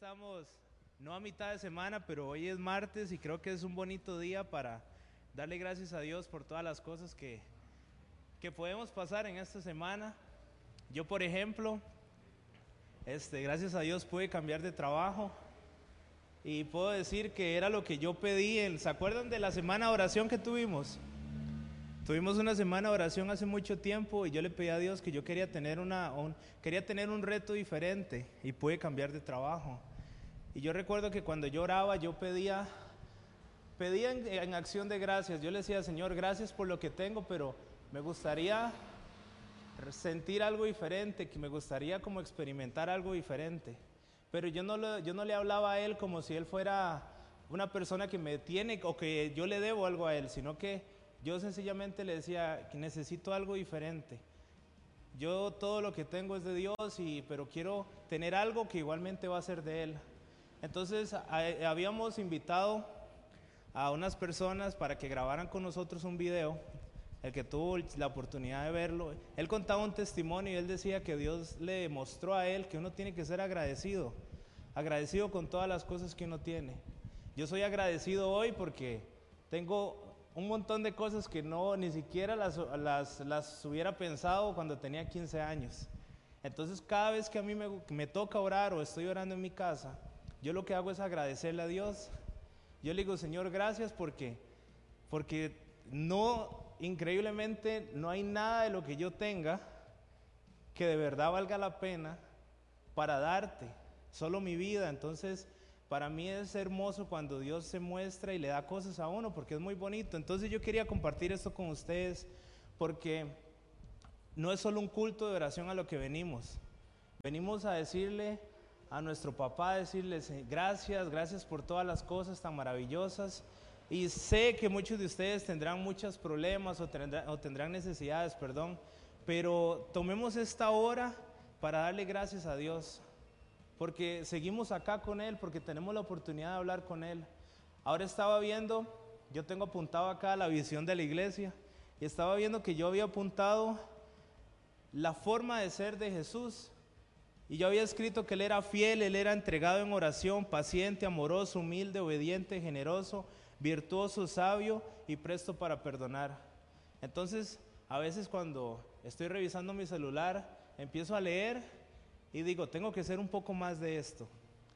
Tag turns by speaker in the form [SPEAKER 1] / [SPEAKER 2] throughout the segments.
[SPEAKER 1] Estamos no a mitad de semana, pero hoy es martes y creo que es un bonito día para darle gracias a Dios por todas las cosas que, que podemos pasar en esta semana. Yo, por ejemplo, este, gracias a Dios pude cambiar de trabajo y puedo decir que era lo que yo pedí. ¿Se acuerdan de la semana de oración que tuvimos? Tuvimos una semana de oración hace mucho tiempo y yo le pedí a Dios que yo quería tener, una, un, quería tener un reto diferente y pude cambiar de trabajo. Y yo recuerdo que cuando yo oraba yo pedía, pedía en, en acción de gracias. Yo le decía, Señor, gracias por lo que tengo, pero me gustaría sentir algo diferente, que me gustaría como experimentar algo diferente. Pero yo no, lo, yo no le hablaba a Él como si Él fuera una persona que me tiene o que yo le debo algo a Él, sino que yo sencillamente le decía que necesito algo diferente. Yo todo lo que tengo es de Dios, y, pero quiero tener algo que igualmente va a ser de Él. Entonces habíamos invitado a unas personas para que grabaran con nosotros un video. El que tuvo la oportunidad de verlo, él contaba un testimonio y él decía que Dios le mostró a él que uno tiene que ser agradecido, agradecido con todas las cosas que uno tiene. Yo soy agradecido hoy porque tengo un montón de cosas que no ni siquiera las, las, hubiera pensado cuando tenía 15 años. Entonces cada vez que a mí me, me, toca orar o estoy orando en mi casa, yo lo que hago es agradecerle a Dios. Yo le digo, Señor, gracias porque, porque no, increíblemente, no hay nada de lo que yo tenga que de verdad valga la pena para darte, solo mi vida. Entonces, para mí es hermoso cuando Dios se muestra y le da cosas a uno porque es muy bonito. Entonces yo quería compartir esto con ustedes porque no es solo un culto de oración a lo que venimos. Venimos a decirle a nuestro papá, decirle gracias, gracias por todas las cosas tan maravillosas. Y sé que muchos de ustedes tendrán muchos problemas o tendrán, o tendrán necesidades, perdón, pero tomemos esta hora para darle gracias a Dios porque seguimos acá con Él, porque tenemos la oportunidad de hablar con Él. Ahora estaba viendo, yo tengo apuntado acá la visión de la iglesia, y estaba viendo que yo había apuntado la forma de ser de Jesús. Y yo había escrito que Él era fiel, Él era entregado en oración, paciente, amoroso, humilde, obediente, generoso, virtuoso, sabio y presto para perdonar. Entonces, a veces cuando estoy revisando mi celular, empiezo a leer y digo, tengo que ser un poco más de esto,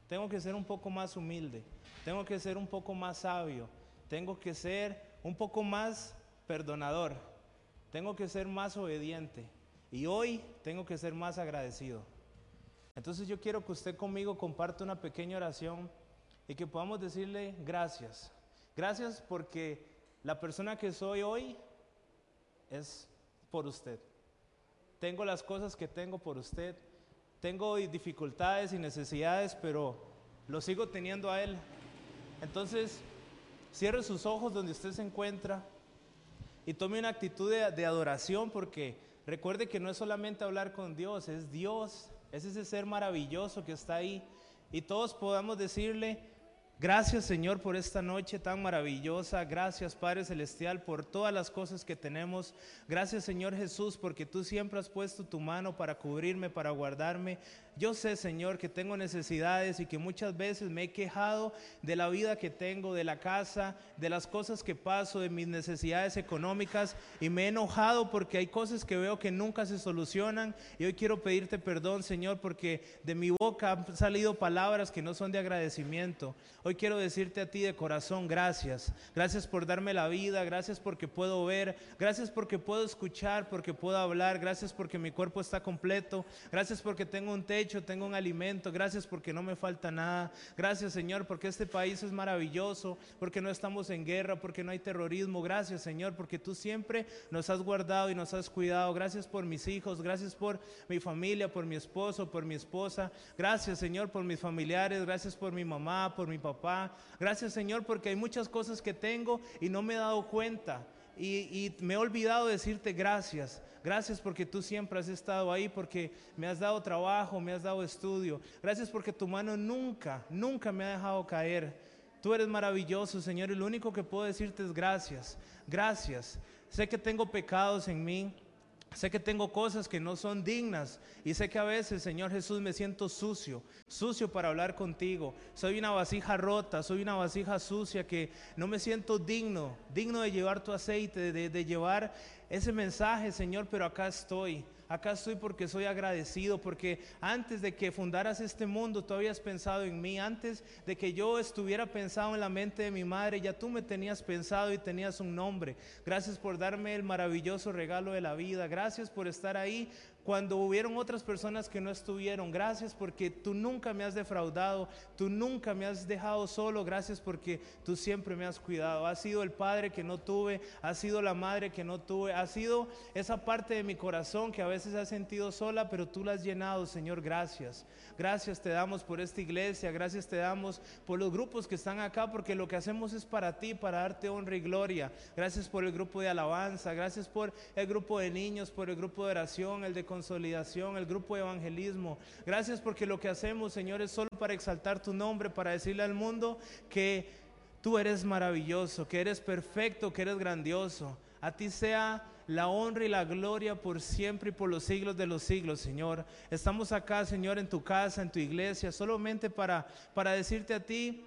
[SPEAKER 1] tengo que ser un poco más humilde, tengo que ser un poco más sabio, tengo que ser un poco más perdonador, tengo que ser más obediente y hoy tengo que ser más agradecido. Entonces yo quiero que usted conmigo comparte una pequeña oración y que podamos decirle gracias. Gracias porque la persona que soy hoy es por usted. Tengo las cosas que tengo por usted tengo dificultades y necesidades, pero lo sigo teniendo a Él. Entonces, cierre sus ojos donde usted se encuentra y tome una actitud de, de, adoración porque recuerde que no es solamente hablar con Dios, es Dios, es ese ser maravilloso que está ahí y todos podamos decirle, Gracias Señor por esta noche tan maravillosa. Gracias Padre Celestial por todas las cosas que tenemos. Gracias Señor Jesús porque tú siempre has puesto tu mano para cubrirme, para guardarme. Yo sé Señor que tengo necesidades y que muchas veces me he quejado de la vida que tengo, de la casa, de las cosas que paso, de mis necesidades económicas y me he enojado porque hay cosas que veo que nunca se solucionan. Y hoy quiero pedirte perdón Señor porque de mi boca han salido palabras que no son de agradecimiento. Hoy quiero decirte a ti de corazón gracias. Gracias por darme la vida, gracias porque puedo ver, gracias porque puedo escuchar, porque puedo hablar, gracias porque mi cuerpo está completo, gracias porque tengo un techo, tengo un alimento, gracias porque no me falta nada. Gracias Señor porque este país es maravilloso, porque no estamos en guerra, porque no hay terrorismo. Gracias Señor porque tú siempre nos has guardado y nos has cuidado. Gracias por mis hijos, gracias por mi familia, por mi esposo, por mi esposa. Gracias Señor por mis familiares, gracias por mi mamá, por mi papá. Gracias Señor porque hay muchas cosas que tengo y no me he dado cuenta. Y, me he olvidado decirte gracias. Gracias porque tú siempre has estado ahí, porque me has dado trabajo, me has dado estudio. Gracias porque tu mano nunca, nunca me ha dejado caer. Tú eres maravilloso, Señor, y lo único que puedo decirte es gracias. Gracias. Sé que tengo pecados en mí. Sé que tengo cosas que no son dignas y sé que a veces, Señor Jesús, me siento sucio, sucio para hablar contigo. Soy una vasija rota, soy una vasija sucia que no me siento digno, digno de llevar tu aceite, de, de llevar ese mensaje, Señor, pero acá estoy. Acá estoy porque soy agradecido, porque antes de que fundaras este mundo, tú habías pensado en mí. Antes de que yo estuviera pensado en la mente de mi madre, ya tú me tenías pensado y tenías un nombre. Gracias por darme el maravilloso regalo de la vida. Gracias por estar ahí cuando hubieron otras personas que no estuvieron. Gracias porque tú nunca me has defraudado, tú nunca me has dejado solo. Gracias porque tú siempre me has cuidado. Has sido el padre que no tuve, has sido la madre que no tuve, has sido esa parte de mi corazón que a veces ha sentido sola, pero tú la has llenado, Señor. Gracias. Gracias te damos por esta iglesia, gracias te damos por los grupos que están acá, porque lo que hacemos es para ti, para darte honra y gloria. Gracias por el grupo de alabanza, gracias por el grupo de niños, por el grupo de oración, el de consolidación, el grupo de evangelismo. Gracias porque lo que hacemos, Señor, es solo para exaltar tu nombre, para decirle al mundo que tú eres maravilloso, que eres perfecto, que eres grandioso. A ti sea la honra y la gloria por siempre y por los siglos de los siglos, Señor. Estamos acá, Señor, en tu casa, en tu iglesia, solamente para, para decirte a ti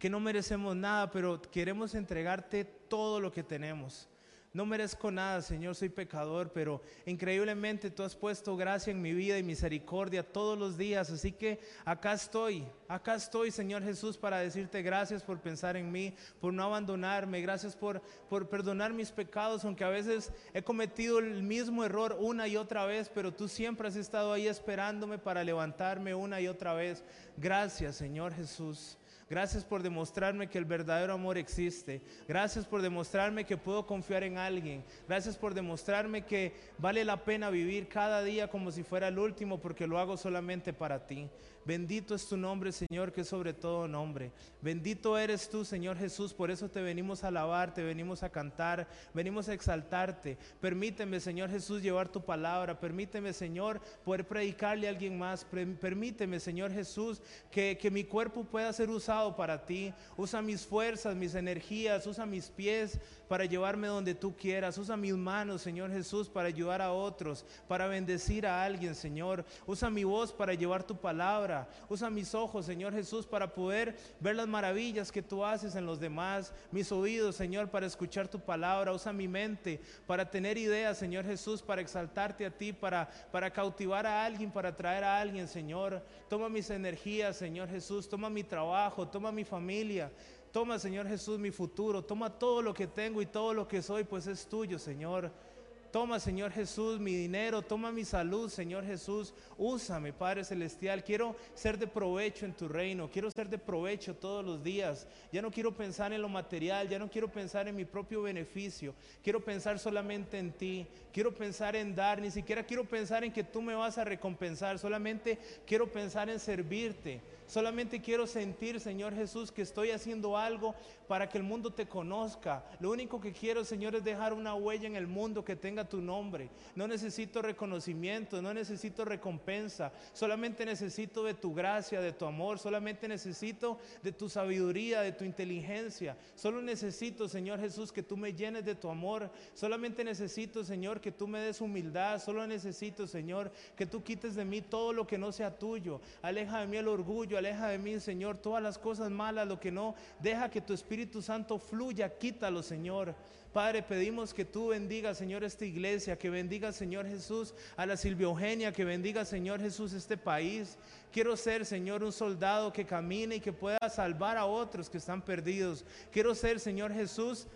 [SPEAKER 1] que no merecemos nada, pero queremos entregarte todo lo que tenemos. No merezco nada, Señor, soy pecador, pero increíblemente tú has puesto gracia en mi vida y misericordia todos los días. Así que acá estoy, acá estoy, Señor Jesús, para decirte gracias por pensar en mí, por no abandonarme, gracias por, por perdonar mis pecados, aunque a veces he cometido el mismo error una y otra vez, pero tú siempre has estado ahí esperándome para levantarme una y otra vez. Gracias, Señor Jesús. Gracias por demostrarme que el verdadero amor existe. Gracias por demostrarme que puedo confiar en alguien. Gracias por demostrarme que vale la pena vivir cada día como si fuera el último porque lo hago solamente para ti. Bendito es tu nombre, Señor, que es sobre todo nombre. Bendito eres tú, Señor Jesús. Por eso te venimos a alabar, te venimos a cantar, venimos a exaltarte. Permíteme, Señor Jesús, llevar tu palabra. Permíteme, Señor, poder predicarle a alguien más. Permíteme, Señor Jesús, que, que mi cuerpo pueda ser usado para ti. Usa mis fuerzas, mis energías, usa mis pies para llevarme donde tú quieras. Usa mis manos, Señor Jesús, para ayudar a otros, para bendecir a alguien, Señor. Usa mi voz para llevar tu palabra. Usa mis ojos, Señor Jesús, para poder ver las maravillas que tú haces en los demás. Mis oídos, Señor, para escuchar tu palabra. Usa mi mente para tener ideas, Señor Jesús, para exaltarte a ti, para, para cautivar a alguien, para traer a alguien, Señor. Toma mis energías, Señor Jesús. Toma mi trabajo, toma mi familia. Toma, Señor Jesús, mi futuro. Toma todo lo que tengo y todo lo que soy, pues es tuyo, Señor. Toma, Señor Jesús, mi dinero, toma mi salud, Señor Jesús. Úsame, Padre Celestial. Quiero ser de provecho en tu reino. Quiero ser de provecho todos los días. Ya no quiero pensar en lo material, ya no quiero pensar en mi propio beneficio. Quiero pensar solamente en ti. Quiero pensar en dar, ni siquiera quiero pensar en que tú me vas a recompensar. Solamente quiero pensar en servirte. Solamente quiero sentir, Señor Jesús, que estoy haciendo algo para que el mundo te conozca. Lo único que quiero, Señor, es dejar una huella en el mundo que tenga tu nombre. No necesito reconocimiento, no necesito recompensa. Solamente necesito de tu gracia, de tu amor. Solamente necesito de tu sabiduría, de tu inteligencia. Solo necesito, Señor Jesús, que tú me llenes de tu amor. Solamente necesito, Señor, que tú me des humildad. Solo necesito, Señor, que tú quites de mí todo lo que no sea tuyo. Aleja de mí el orgullo aleja de mí, Señor, todas las cosas malas, lo que no, deja que tu Espíritu Santo fluya, quítalo, Señor. Padre, pedimos que tú bendigas, Señor, esta iglesia, que bendiga, Señor Jesús, a la Silvia Eugenia, que bendiga, Señor Jesús, este país. Quiero ser, Señor, un soldado que camine y que pueda salvar a otros que están perdidos. Quiero ser, Señor Jesús,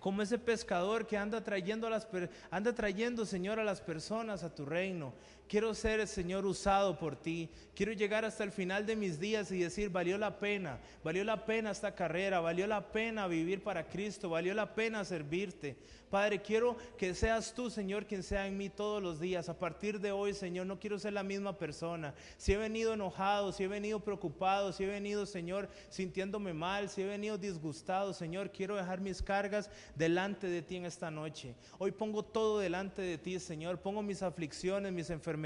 [SPEAKER 1] como ese pescador que anda trayendo, a las, anda trayendo, Señor, a las personas a tu reino. Quiero ser, Señor, usado por ti. Quiero llegar hasta el final de mis días y decir, valió la pena, valió la pena esta carrera, valió la pena vivir para Cristo, valió la pena servirte. Padre, quiero que seas tú, Señor, quien sea en mí todos los días. A partir de hoy, Señor, no quiero ser la misma persona. Si he venido enojado, si he venido preocupado, si he venido, Señor, sintiéndome mal, si he venido disgustado, Señor, quiero dejar mis cargas delante de ti en esta noche. Hoy pongo todo delante de ti, Señor. Pongo mis aflicciones, mis enfermedades.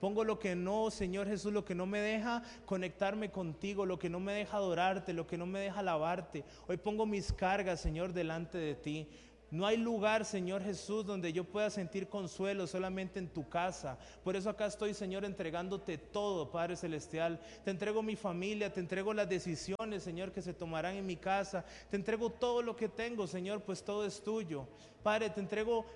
[SPEAKER 1] Pongo lo que no, Señor Jesús, lo que no me deja conectarme contigo, lo que no me deja adorarte, lo que no me deja alabarte. Hoy pongo mis cargas, Señor, delante de ti. No hay lugar, Señor Jesús, donde yo pueda sentir consuelo solamente en tu casa. Por eso acá estoy, Señor, entregándote todo, Padre Celestial. Te entrego mi familia, te entrego las decisiones, Señor, que se tomarán en mi casa. Te entrego todo lo que tengo, Señor, pues todo es tuyo. Padre, te entrego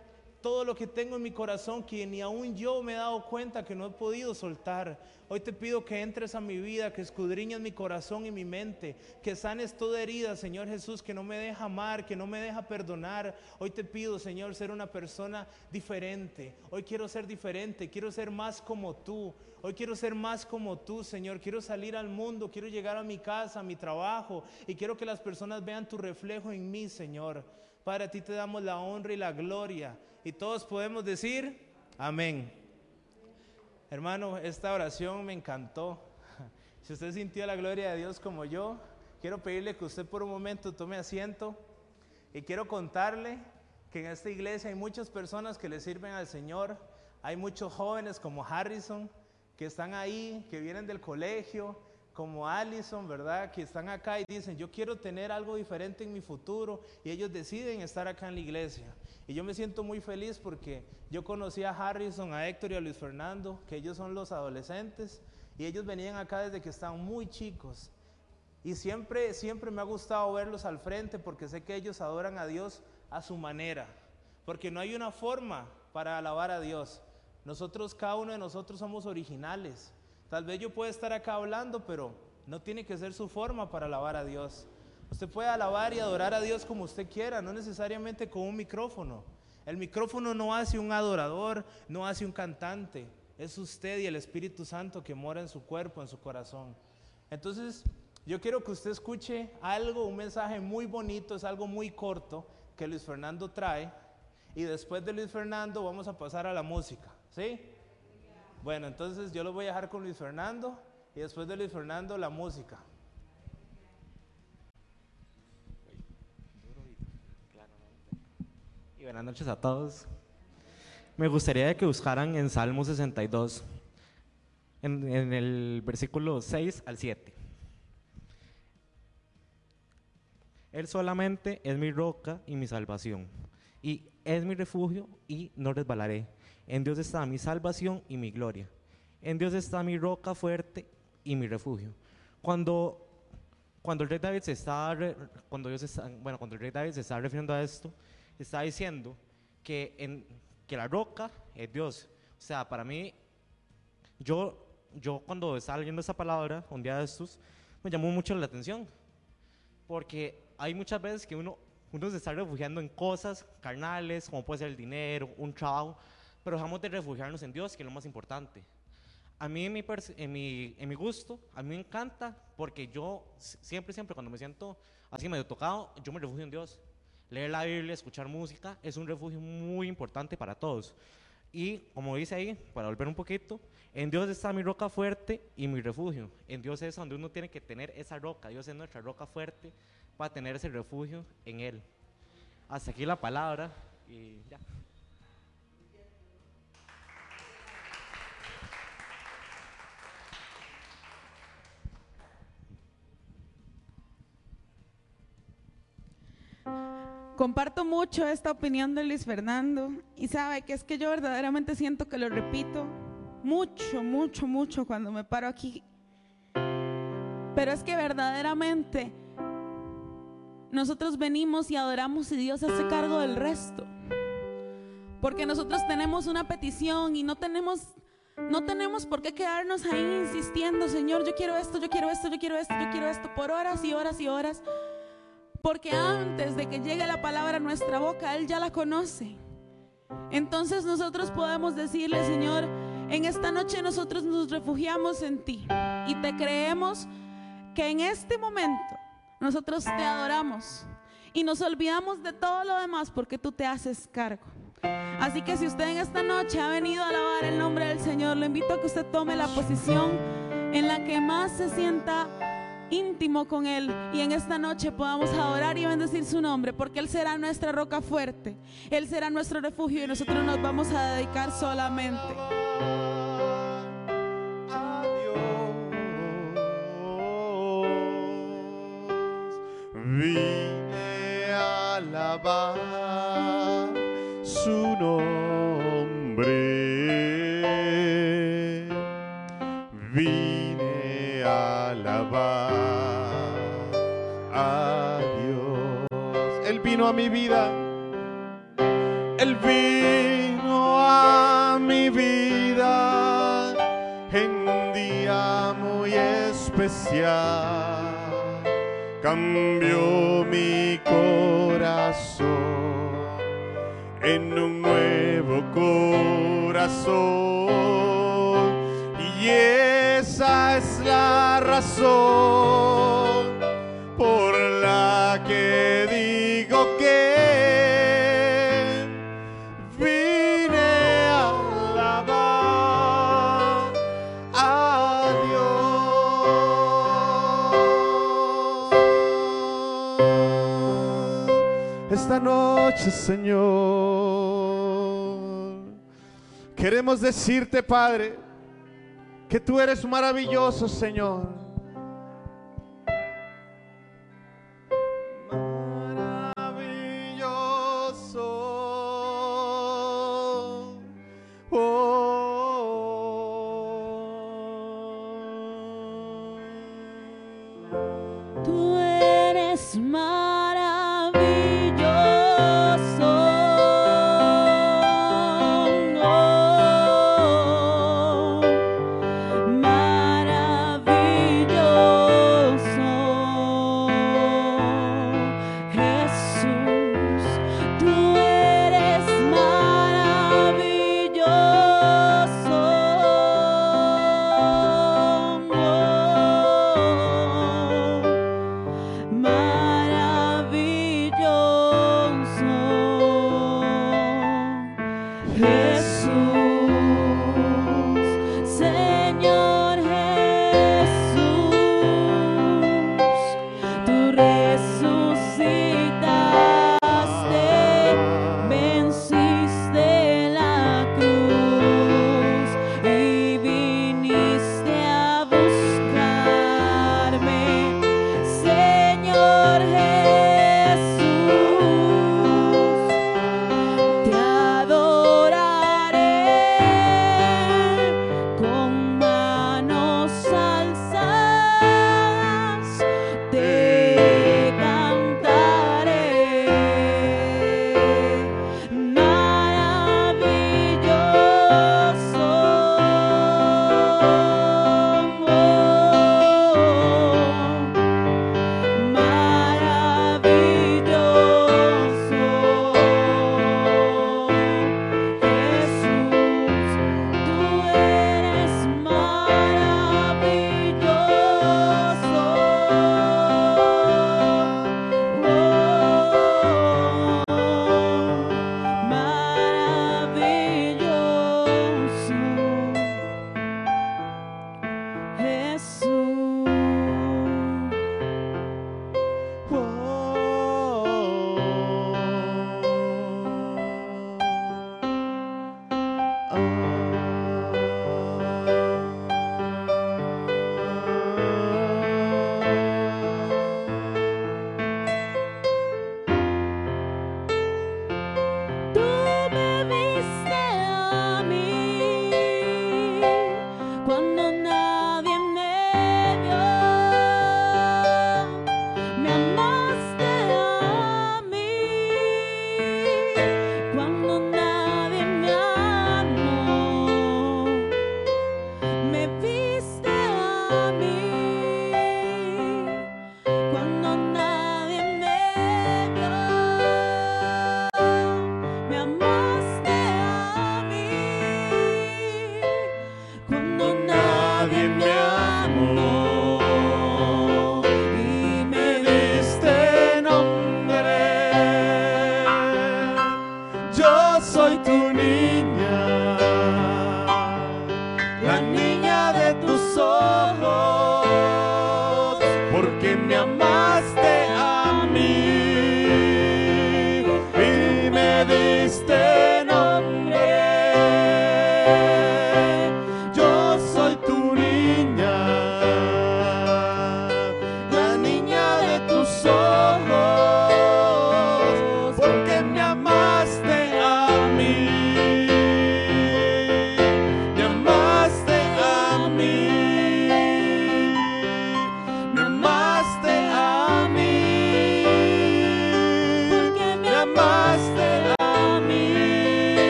[SPEAKER 1] todo lo que tengo en mi corazón que ni aún yo me he dado cuenta que no he podido soltar. Hoy te pido que entres a mi vida, que escudriñes mi corazón y mi mente, que sanes toda herida, Señor Jesús, que no me deja amar, que no me deja perdonar. Hoy te pido, Señor, ser una persona diferente. Hoy quiero ser diferente, quiero ser más como tú. Hoy quiero ser más como tú, Señor. Quiero salir al mundo, quiero llegar a mi casa, a mi trabajo y quiero que las personas vean tu reflejo en mí, Señor. Para ti te damos la honra y la gloria. Y todos podemos decir, amén. Hermano, esta oración me encantó. Si usted sintió la gloria de Dios como yo, quiero pedirle que usted por un momento tome asiento y quiero contarle que en esta iglesia hay muchas personas que le sirven al Señor. Hay muchos jóvenes como Harrison que están ahí, que vienen del colegio, como Allison, ¿verdad? Que están acá y dicen, yo quiero tener algo diferente en mi futuro y ellos deciden estar acá en la iglesia. Y yo me siento muy feliz porque yo conocí a Harrison, a Héctor y a Luis Fernando, que ellos son los adolescentes y ellos venían acá desde que estaban muy chicos. Y siempre, siempre me ha gustado verlos al frente porque sé que ellos adoran a Dios a su manera. Porque no hay una forma para alabar a Dios. Nosotros, cada uno de nosotros somos originales. Tal vez yo pueda estar acá hablando, pero no tiene que ser su forma para alabar a Dios. Usted puede alabar y adorar a Dios como usted quiera, no necesariamente con un micrófono. El micrófono no hace un adorador, no hace un cantante. Es usted y el Espíritu Santo que mora en su cuerpo, en su corazón. Entonces, yo quiero que usted escuche algo, un mensaje muy bonito, es algo muy corto que Luis Fernando trae. Y después de Luis Fernando vamos a pasar a la música. ¿Sí? Bueno, entonces yo lo voy a dejar con Luis Fernando y después de Luis Fernando la música.
[SPEAKER 2] Y buenas noches a todos. Me gustaría que buscaran en Salmo 62, en, en el versículo 6 al 7. Él solamente es mi roca y mi salvación, y es mi refugio y no resbalaré. En Dios está mi salvación y mi gloria. En Dios está mi roca fuerte y mi refugio. Cuando, cuando el rey David se está, cuando Dios está, bueno, cuando el rey David se está refiriendo a esto, está diciendo que, en, que la roca es Dios. O sea, para mí, yo, yo cuando estaba leyendo esa palabra, un día de estos, me llamó mucho la atención. Porque hay muchas veces que uno, uno se está refugiando en cosas carnales, como puede ser el dinero, un trabajo, pero dejamos de refugiarnos en Dios, que es lo más importante. A mí, en mi, en mi, en mi gusto, a mí me encanta porque yo siempre, siempre, cuando me siento así medio tocado, yo me refugio en Dios. Leer la Biblia, escuchar música, es un refugio muy importante para todos. Y como dice ahí, para volver un poquito, en Dios está mi roca fuerte y mi refugio. En Dios es donde uno tiene que tener esa roca. Dios es nuestra roca fuerte para tener ese refugio en Él. Hasta aquí la palabra y ya.
[SPEAKER 3] Comparto mucho esta opinión de Luis Fernando y sabe que es que yo verdaderamente siento que lo repito mucho, mucho, mucho cuando me paro aquí. Pero es que verdaderamente nosotros venimos y adoramos y Dios hace cargo del resto. Porque nosotros tenemos una petición y no tenemos no tenemos por qué quedarnos ahí insistiendo, Señor, yo quiero esto, yo quiero esto, yo quiero esto, yo quiero esto por horas y horas y horas. Porque antes de que llegue la palabra a nuestra boca, Él ya la conoce. Entonces nosotros podemos decirle, Señor, en esta noche nosotros nos refugiamos en ti y te creemos que en este momento nosotros te adoramos y nos olvidamos de todo lo demás porque tú te haces cargo. Así que si usted en esta noche ha venido a alabar el nombre del Señor, le invito a que usted tome la posición en la que más se sienta íntimo con Él y en esta noche podamos adorar y bendecir su nombre, porque Él será nuestra roca fuerte, Él será nuestro refugio y nosotros nos vamos a dedicar solamente.
[SPEAKER 4] Vine a alabar su nombre. Alabar a Dios. Él vino a mi vida. Él vino a mi vida en un día muy especial. Cambió mi corazón en un nuevo corazón. Y esa es la razón por la que digo que vine a alabar a Dios. Esta noche, Señor, queremos decirte, Padre, que tú eres maravilloso, Señor.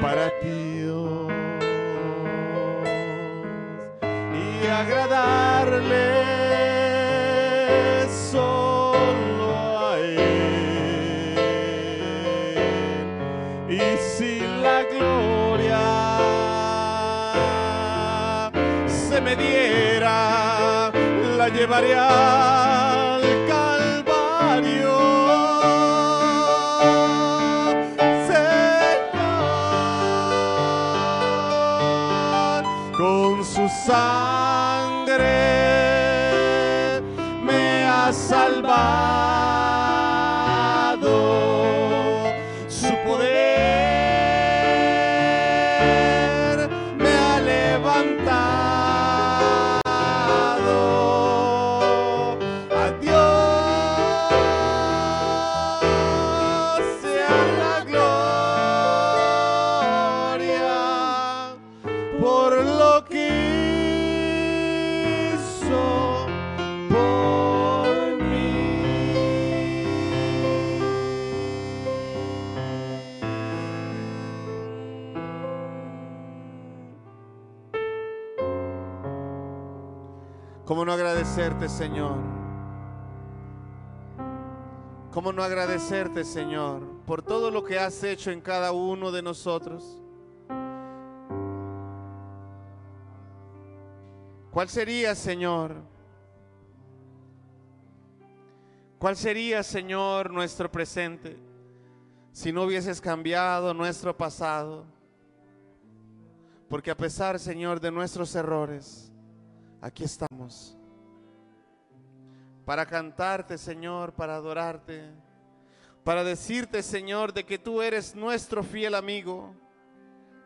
[SPEAKER 4] para ti, y agradarle solo a Él, y sin la gloria se me diera, la llevaría Señor. ¿Cómo no agradecerte, Señor, por todo lo que has hecho en cada uno de nosotros? ¿Cuál sería, Señor? ¿Cuál sería, Señor, nuestro presente si no hubieses cambiado nuestro pasado? Porque a pesar, Señor, de nuestros errores, aquí estamos. Para cantarte, Señor, para adorarte, para decirte, Señor, de que tú eres nuestro fiel amigo,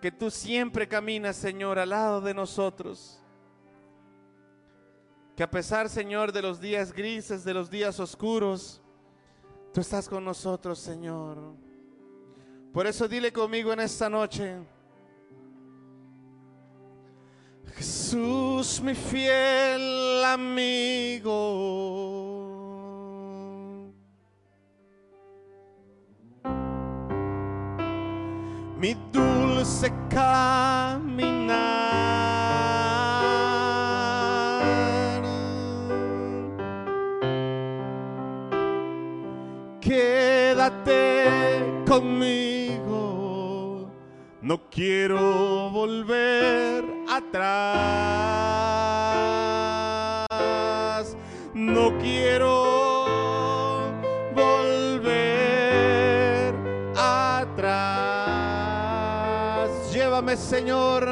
[SPEAKER 4] que tú siempre caminas, Señor, al lado de nosotros. Que a pesar, Señor, de los días grises, de los días oscuros, tú estás con nosotros, Señor. Por eso dile conmigo en esta noche, Jesús, mi fiel amigo. Mi dulce caminar. Quédate conmigo, no quiero volver atrás, no quiero volver atrás. Llévame, Señor,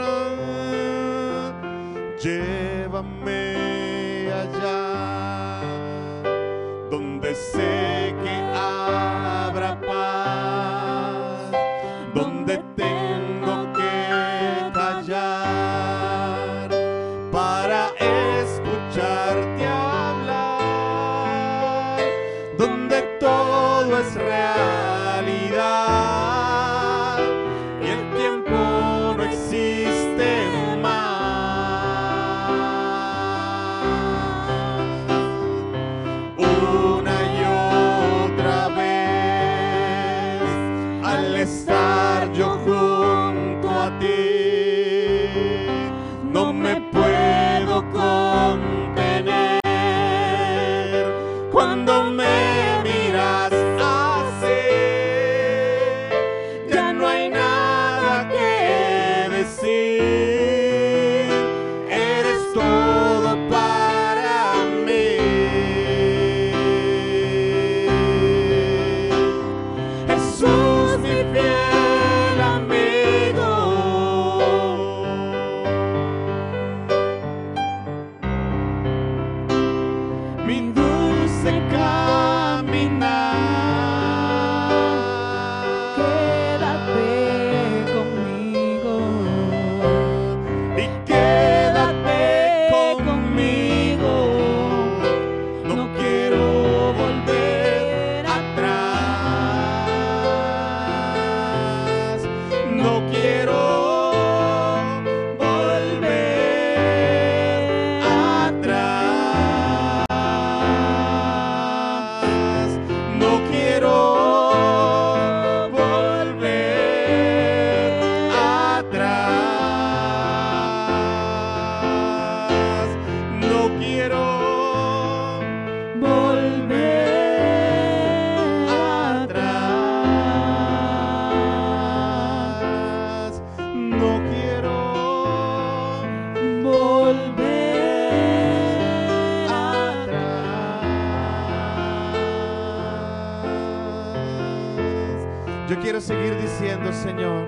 [SPEAKER 4] seguir diciendo, Señor.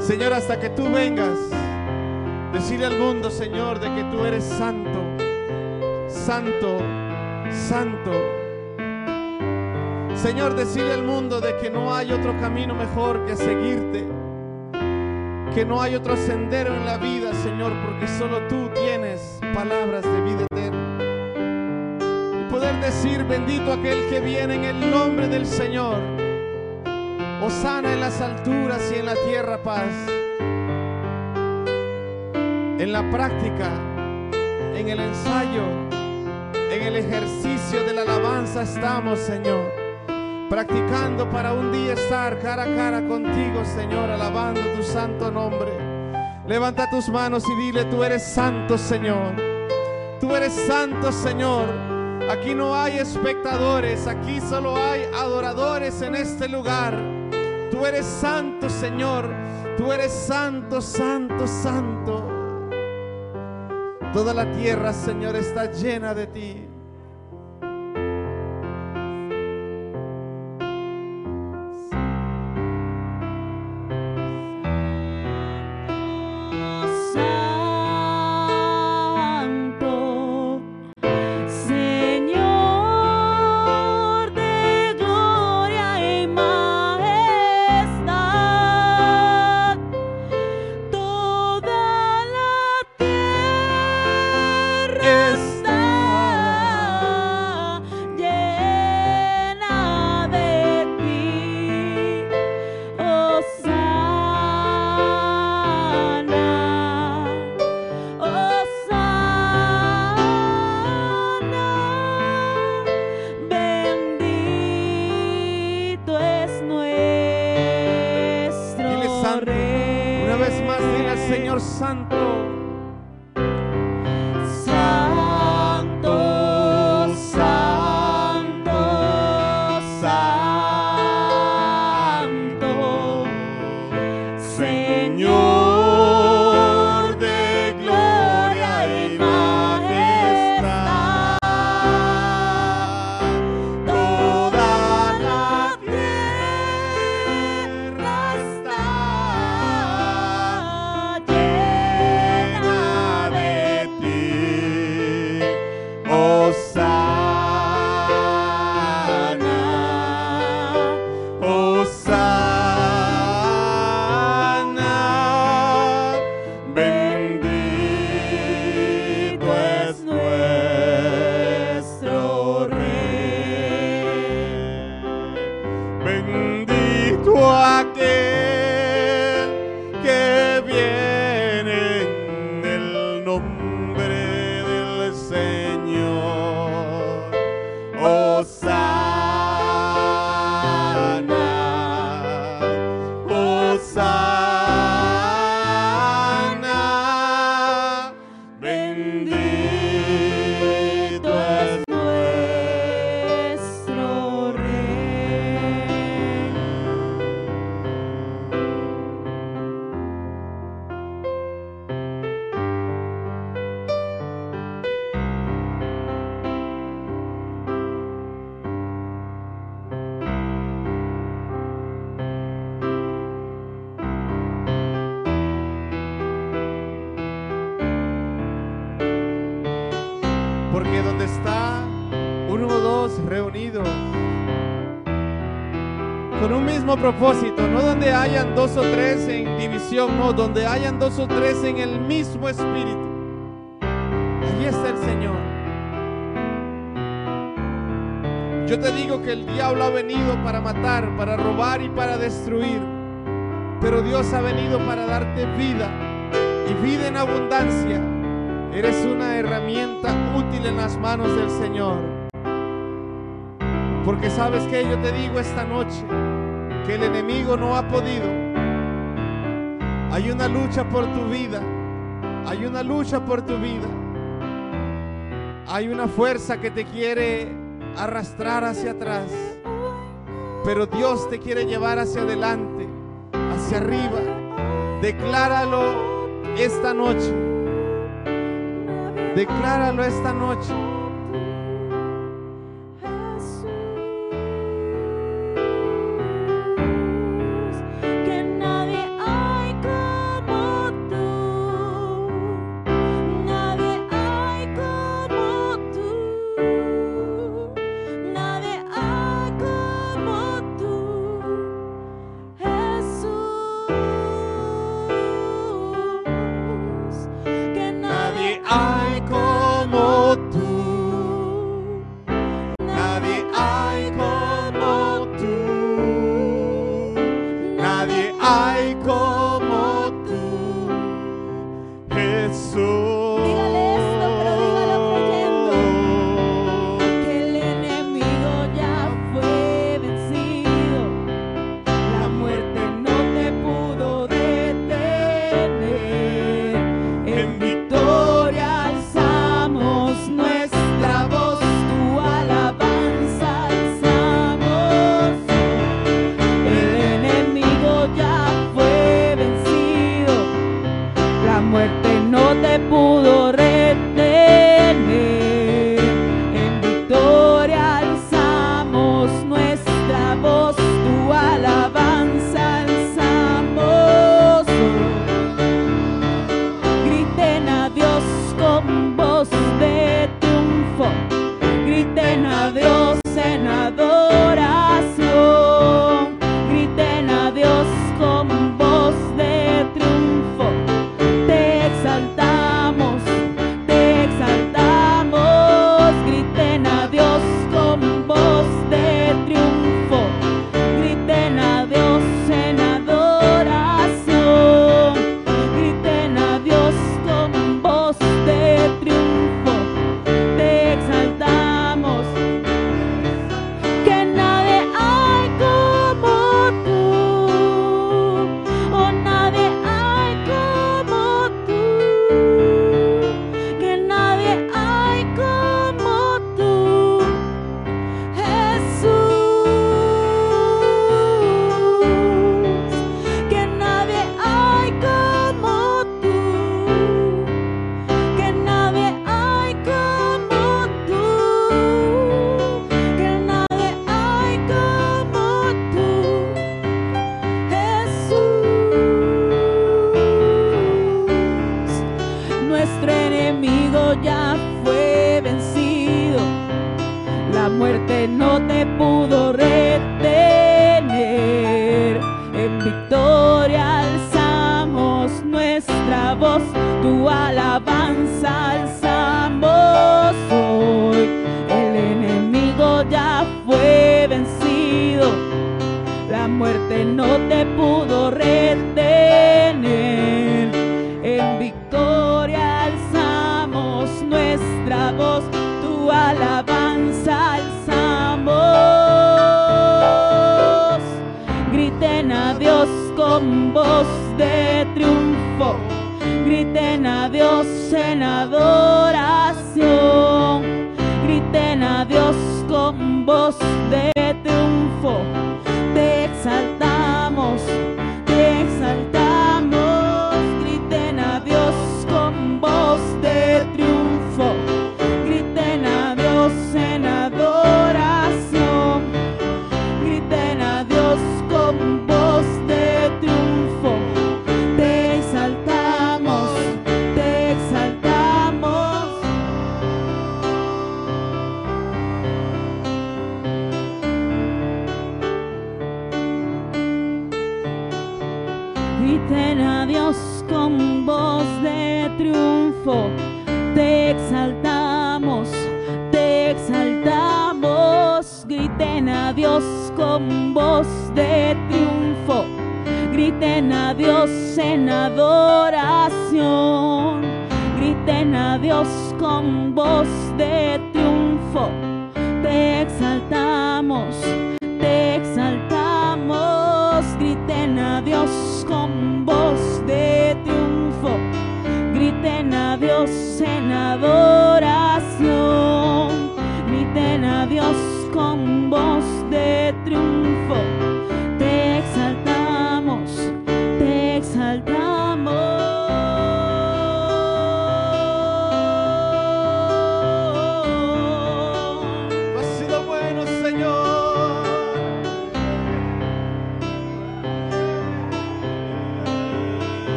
[SPEAKER 4] Señor, hasta que tú vengas, decirle al mundo, Señor, de que tú eres santo, santo, santo. Señor, decirle al mundo de que no hay otro camino mejor que seguirte, que no hay otro sendero en la vida, Señor, porque solo tú tienes palabras de vida bendito aquel que viene en el nombre del Señor. Osana en las alturas y en la tierra paz. En la práctica, en el ensayo, en el ejercicio de la alabanza estamos, Señor. Practicando para un día estar cara a cara contigo, Señor, alabando tu santo nombre. Levanta tus manos y dile, tú eres santo, Señor. Tú eres santo, Señor. Aquí no hay espectadores, aquí solo hay adoradores en este lugar. Tú eres santo, Señor. Tú eres santo, santo, santo. Toda la tierra, Señor, está llena de ti. Rosa. No, donde hayan dos o tres en el mismo espíritu. Allí está el Señor. Yo te digo que el diablo ha venido para matar, para robar y para destruir. Pero Dios ha venido para darte vida y vida en abundancia. Eres una herramienta útil en las manos del Señor. Porque sabes que yo te digo esta noche que el enemigo no ha podido. Hay una lucha por tu vida. Hay una lucha por tu vida. Hay una fuerza que te quiere arrastrar hacia atrás. Pero Dios te quiere llevar hacia adelante, hacia arriba. Decláralo esta noche. Decláralo esta noche.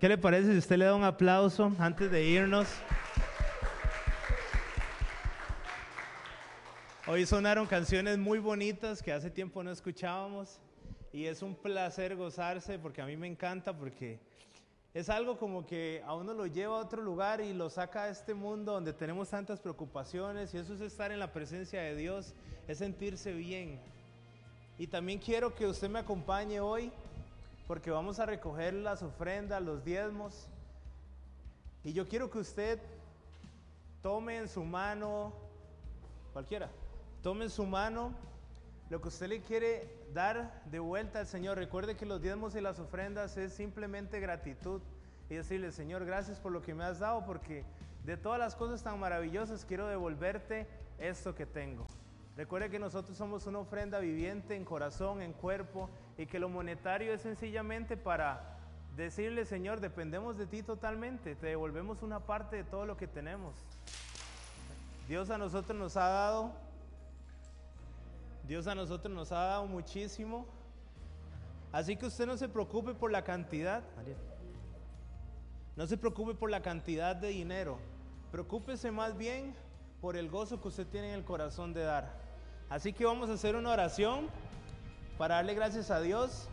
[SPEAKER 1] ¿Qué le parece si usted le da un aplauso antes de irnos? Hoy sonaron canciones muy bonitas que hace tiempo no escuchábamos y es un placer gozarse porque a mí me encanta porque es algo como que a uno lo lleva a otro lugar y lo saca a este mundo donde tenemos tantas preocupaciones y eso es estar en la presencia de Dios, es sentirse bien. Y también quiero que usted me acompañe hoy porque vamos a recoger las ofrendas, los diezmos. Y yo quiero que usted tome en su mano, cualquiera, tome en su mano lo que usted le quiere dar de vuelta al Señor. Recuerde que los diezmos y las ofrendas es simplemente gratitud y decirle, Señor, gracias por lo que me has dado, porque de todas las cosas tan maravillosas quiero devolverte esto que tengo. Recuerde que nosotros somos una ofrenda viviente en corazón, en cuerpo, y que lo monetario es sencillamente para decirle, Señor, dependemos de ti totalmente, te devolvemos una parte de todo lo que tenemos. Dios a nosotros nos ha dado, Dios a nosotros nos ha dado muchísimo, así que usted no se preocupe por la cantidad, no se preocupe por la cantidad de dinero, preocúpese más bien por el gozo que usted tiene en el corazón de dar. Así que vamos a hacer una oración para darle gracias a Dios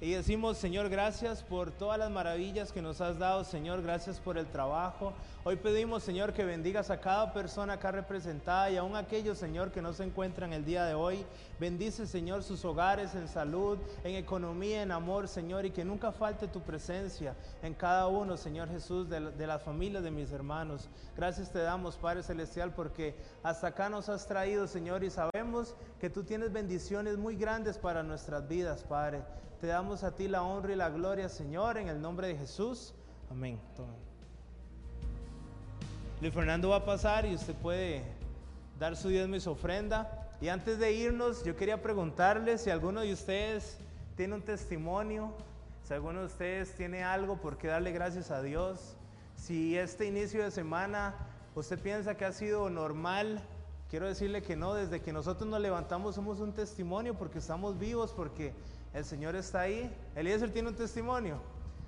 [SPEAKER 1] y decimos, Señor, gracias por todas las maravillas que nos has dado, Señor, gracias por el trabajo. Hoy pedimos, Señor, que bendigas a cada persona acá representada y aún aquellos, Señor, que no se encuentran el día de hoy. Bendice, Señor, sus hogares en salud, en economía, en amor, Señor, y que nunca falte tu presencia en cada uno, Señor Jesús, de, de las familias de mis hermanos. Gracias te damos, Padre Celestial, porque hasta acá nos has traído, Señor, y sabemos que tú tienes bendiciones muy grandes para nuestras vidas, Padre. Te damos a ti la honra y la gloria, Señor, en el nombre de Jesús. Amén. Tomen. Luis Fernando va a pasar y usted puede dar su diezmo y su ofrenda. Y antes de irnos, yo quería preguntarle si alguno de ustedes tiene un testimonio, si alguno de ustedes tiene algo por qué darle gracias a Dios, si este inicio de semana usted piensa que ha sido normal, quiero decirle que no, desde que nosotros nos levantamos somos un testimonio porque estamos vivos, porque el Señor está ahí. Eliezer tiene un testimonio.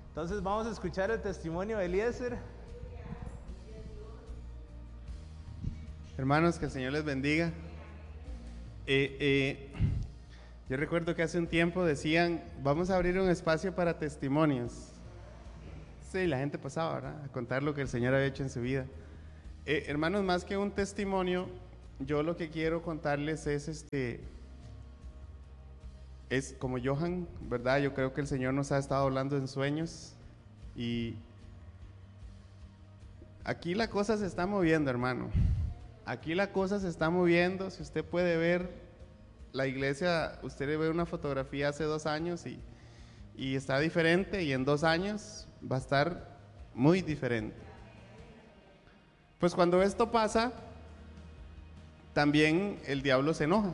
[SPEAKER 1] Entonces vamos a escuchar el testimonio de Eliezer.
[SPEAKER 4] Hermanos, que el Señor les bendiga. Eh, eh, yo recuerdo que hace un tiempo decían, vamos a abrir un espacio para testimonios. Sí, la gente pasaba ¿verdad? a contar lo que el Señor había hecho en su vida. Eh, hermanos, más que un testimonio, yo lo que quiero contarles es este, es como Johan, ¿verdad? Yo creo que el Señor nos ha estado hablando en sueños y aquí la cosa se está moviendo, hermano. Aquí la cosa se está moviendo. Si usted puede ver la iglesia, usted ve una fotografía hace dos años y, y está diferente y en dos años va a estar muy diferente. Pues cuando esto pasa, también el diablo se enoja.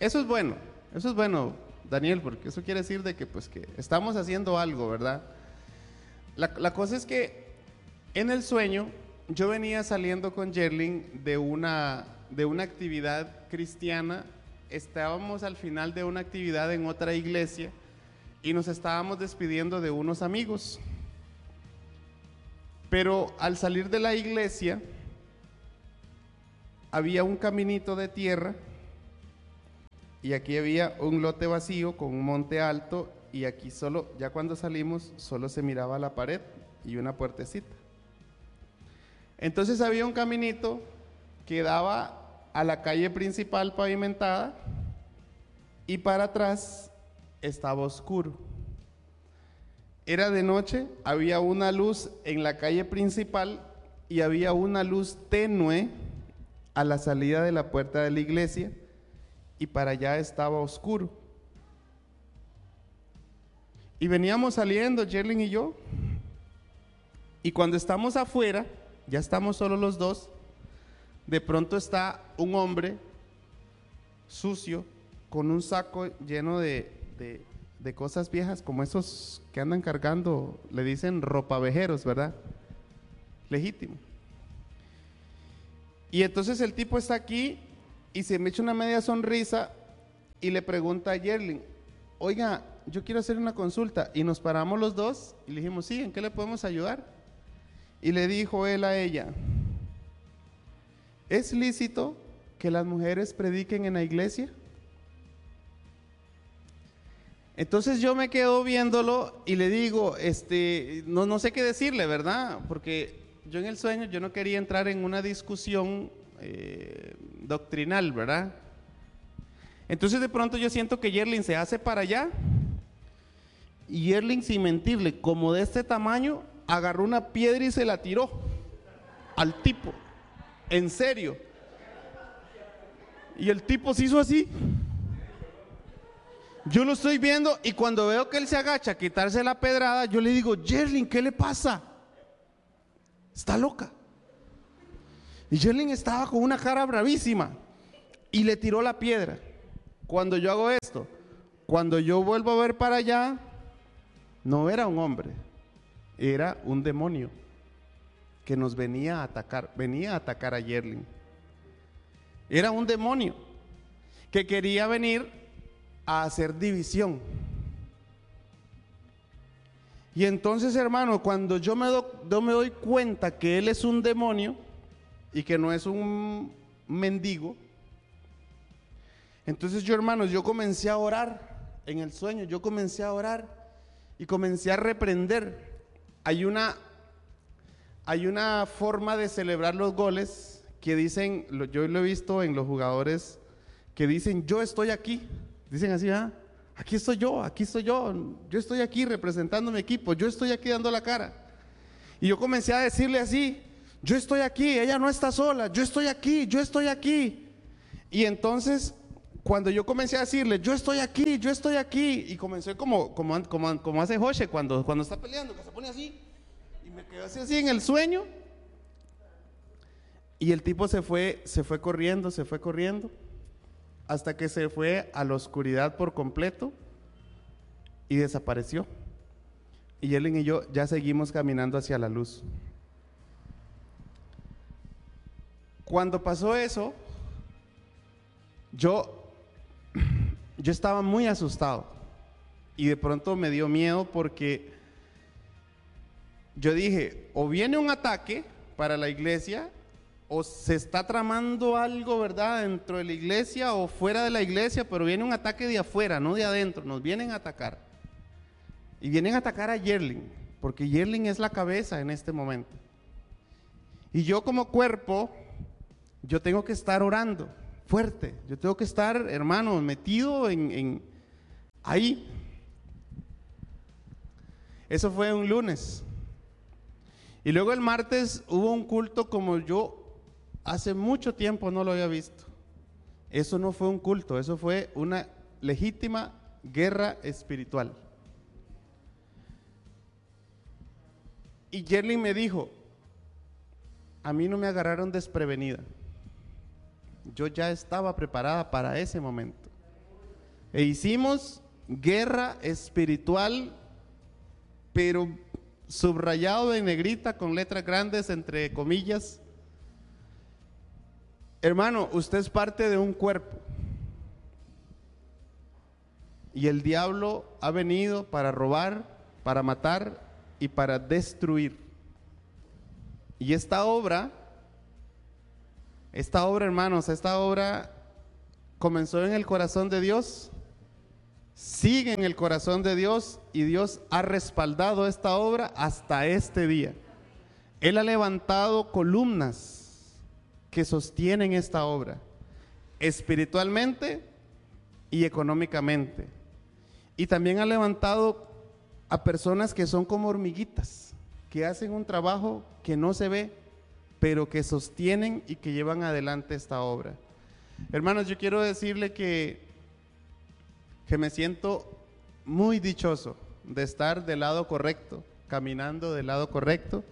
[SPEAKER 4] Eso es bueno, eso es bueno, Daniel, porque eso quiere decir de que pues que estamos haciendo algo, ¿verdad? La, cosa es que en el sueño yo venía saliendo con Jerling de una, de una actividad cristiana, estábamos al final de una actividad en otra iglesia y nos estábamos despidiendo de unos amigos. Pero al salir de la iglesia, había un caminito de tierra y aquí había un lote vacío con un monte alto y aquí solo, ya cuando salimos, solo se miraba la pared y una puertecita. Entonces había un caminito que daba a la calle principal pavimentada y para atrás estaba oscuro. Era de noche, había una luz en la calle principal y había una luz tenue a la salida de la puerta de la iglesia y para allá estaba oscuro. Y veníamos saliendo, Jerling y yo, y cuando estamos afuera, ya estamos solo los dos, de pronto está un hombre sucio con un saco lleno de, de- de cosas viejas, como esos que andan cargando, le dicen ropavejeros, ¿verdad? Legítimo. Y entonces el tipo está aquí y se me echa una media sonrisa y le pregunta a Yerling, oiga, yo quiero hacer una consulta. Y nos paramos los dos y le dijimos, sí, ¿en qué le podemos ayudar? Y le dijo él a ella, ¿es lícito que las mujeres prediquen en la iglesia? Entonces yo me quedo viéndolo y le digo, este, no, no sé qué decirle, ¿verdad? Porque yo en el sueño yo no quería entrar en una discusión eh, doctrinal, ¿verdad? Entonces de pronto yo siento que Yerlin se hace para allá y Yerlin sin mentirle, como de este tamaño, agarró una piedra y se la tiró al tipo, en serio. Y el tipo se hizo así. Yo lo estoy viendo y cuando veo que él se agacha a quitarse la pedrada, yo le digo, Yerlin, ¿qué le pasa? Está loca. Y estaba con una cara bravísima y le tiró la piedra. Cuando yo hago esto, cuando yo vuelvo a ver para allá, no era un hombre, era un demonio que nos venía a atacar, venía a atacar a Yerlin. Era un demonio que quería venir a hacer división. Y entonces, hermano, cuando yo me, do- yo me doy cuenta que él es un demonio y que no es un mendigo, entonces yo, hermanos, yo comencé a orar en el sueño, yo comencé a orar y comencé a reprender. Hay una, hay una forma de celebrar los goles que dicen, yo lo he visto en los jugadores que dicen, yo estoy aquí. Dicen así, ah, aquí estoy yo, aquí estoy yo, yo estoy aquí representando mi equipo, yo estoy aquí dando la cara. Y yo comencé a decirle así, yo estoy aquí, ella no está sola, yo estoy aquí, yo estoy aquí. Y entonces, cuando yo comencé a decirle, yo estoy aquí, yo estoy aquí, y comencé como, como, como, como hace José cuando, cuando está peleando, que se pone así, y me quedé así, así en el sueño. Y el tipo se fue, se fue corriendo, se fue corriendo, hasta que se fue a la oscuridad por completo y desapareció. Y Ellen y yo ya seguimos caminando hacia la luz. Cuando pasó eso, yo, yo estaba muy asustado y de pronto me dio miedo porque yo dije, o viene un ataque para la iglesia, o se está tramando algo, ¿verdad?, dentro de la iglesia o fuera de la iglesia, pero viene un ataque de afuera, no de adentro, nos vienen a atacar. Y vienen a atacar a Yerling, porque Yerling es la cabeza en este momento. Y yo como cuerpo, yo tengo que estar orando fuerte, yo tengo que estar, hermano, metido en, en ahí. Eso fue un lunes. Y luego el martes hubo un culto como yo hace mucho tiempo no lo había visto. Eso no fue un culto, eso fue una legítima guerra espiritual. Y Yerlin me dijo, a mí no me agarraron desprevenida. Yo ya estaba preparada para ese momento. E hicimos guerra espiritual, pero subrayado en negrita con letras grandes entre comillas. Hermano, usted es parte de un cuerpo. Y el diablo ha venido para robar, para matar y para destruir. Y esta obra, esta obra, hermanos, esta obra comenzó en el corazón de Dios, sigue en el corazón de Dios y Dios ha respaldado esta obra hasta este día. Él ha levantado columnas que sostienen esta obra, espiritualmente y económicamente. Y también ha levantado a personas que son como hormiguitas, que hacen un trabajo que no se ve, pero que sostienen y que llevan adelante esta obra. Hermanos, yo quiero decirle que, que me siento muy dichoso de estar del lado correcto, caminando del lado correcto,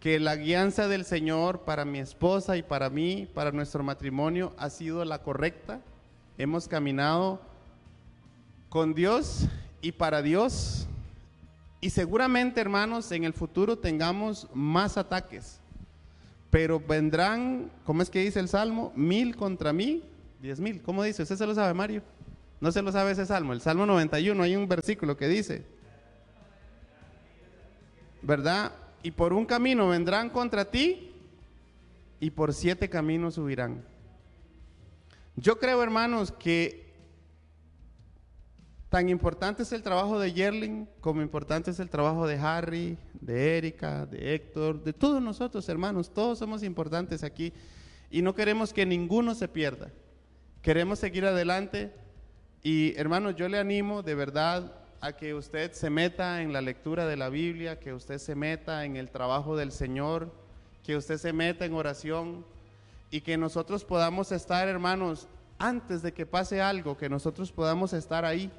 [SPEAKER 4] que la guianza del Señor para mi esposa y para mí, para nuestro matrimonio, ha sido la correcta. Hemos caminado con Dios y para Dios. Y seguramente, hermanos, en el futuro tengamos más ataques. Pero vendrán, ¿cómo es que dice el Salmo? Mil contra mí, diez mil. ¿Cómo dice? ¿Usted se lo sabe, Mario? No se lo sabe ese Salmo. El Salmo 91, hay un versículo que dice, ¿verdad? Y por un camino vendrán contra ti y por siete caminos subirán. Yo creo, hermanos, que tan importante es el trabajo de Yerling como importante es el trabajo de Harry, de Erika, de Héctor, de todos nosotros, hermanos. Todos somos importantes aquí y no queremos que ninguno se pierda. Queremos seguir adelante y, hermanos, yo le animo de verdad a que usted se meta en la lectura de la Biblia, que usted se meta en el trabajo del Señor, que usted se meta en oración y que nosotros podamos estar, hermanos, antes de que pase algo, que nosotros podamos estar ahí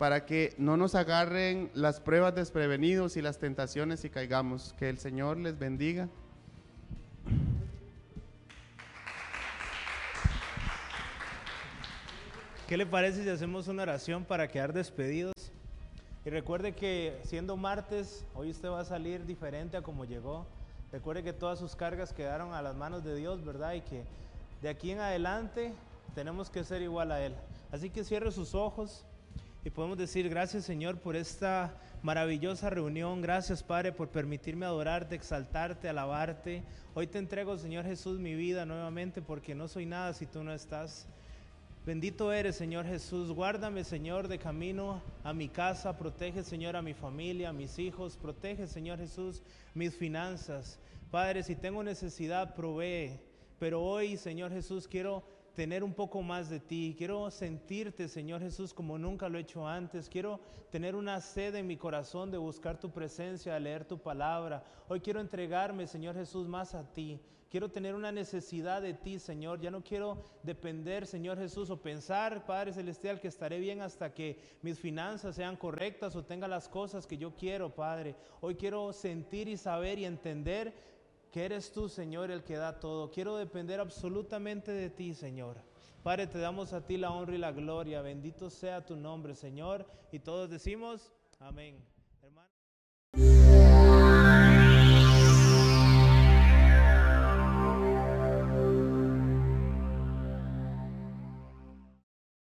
[SPEAKER 4] para que no nos agarren las pruebas desprevenidos y las tentaciones y caigamos. Que el Señor les bendiga.
[SPEAKER 1] ¿Qué le parece si hacemos una oración para quedar despedidos? Y recuerde que siendo martes, hoy usted va a salir diferente a como llegó. Recuerde que todas sus cargas quedaron a las manos de Dios, ¿verdad? Y que de aquí en adelante tenemos que ser igual a Él. Así que cierre sus ojos y podemos decir gracias Señor por esta maravillosa reunión. Gracias Padre por permitirme adorarte, exaltarte, alabarte. Hoy te entrego Señor Jesús mi vida nuevamente porque no soy nada si tú no estás. Bendito eres, Señor Jesús. Guárdame, Señor, de camino a mi casa. Protege, Señor, a mi familia, a mis hijos. Protege, Señor Jesús, mis finanzas. Padre, si tengo necesidad, provee. Pero hoy, Señor Jesús, quiero tener un poco más de ti. Quiero sentirte, Señor Jesús, como nunca lo he hecho antes. Quiero tener una sed en mi corazón de buscar tu presencia, de leer tu palabra. Hoy quiero entregarme, Señor Jesús, más a ti. Quiero tener una necesidad de ti, Señor. Ya no quiero depender, Señor Jesús, o pensar, Padre Celestial, que estaré bien hasta que mis finanzas sean correctas o tenga las cosas que yo quiero, Padre. Hoy quiero sentir y saber y entender que eres tú, Señor, el que da todo. Quiero depender absolutamente de ti, Señor. Padre, te damos a ti la honra y la gloria. Bendito sea tu nombre, Señor. Y todos decimos, amén.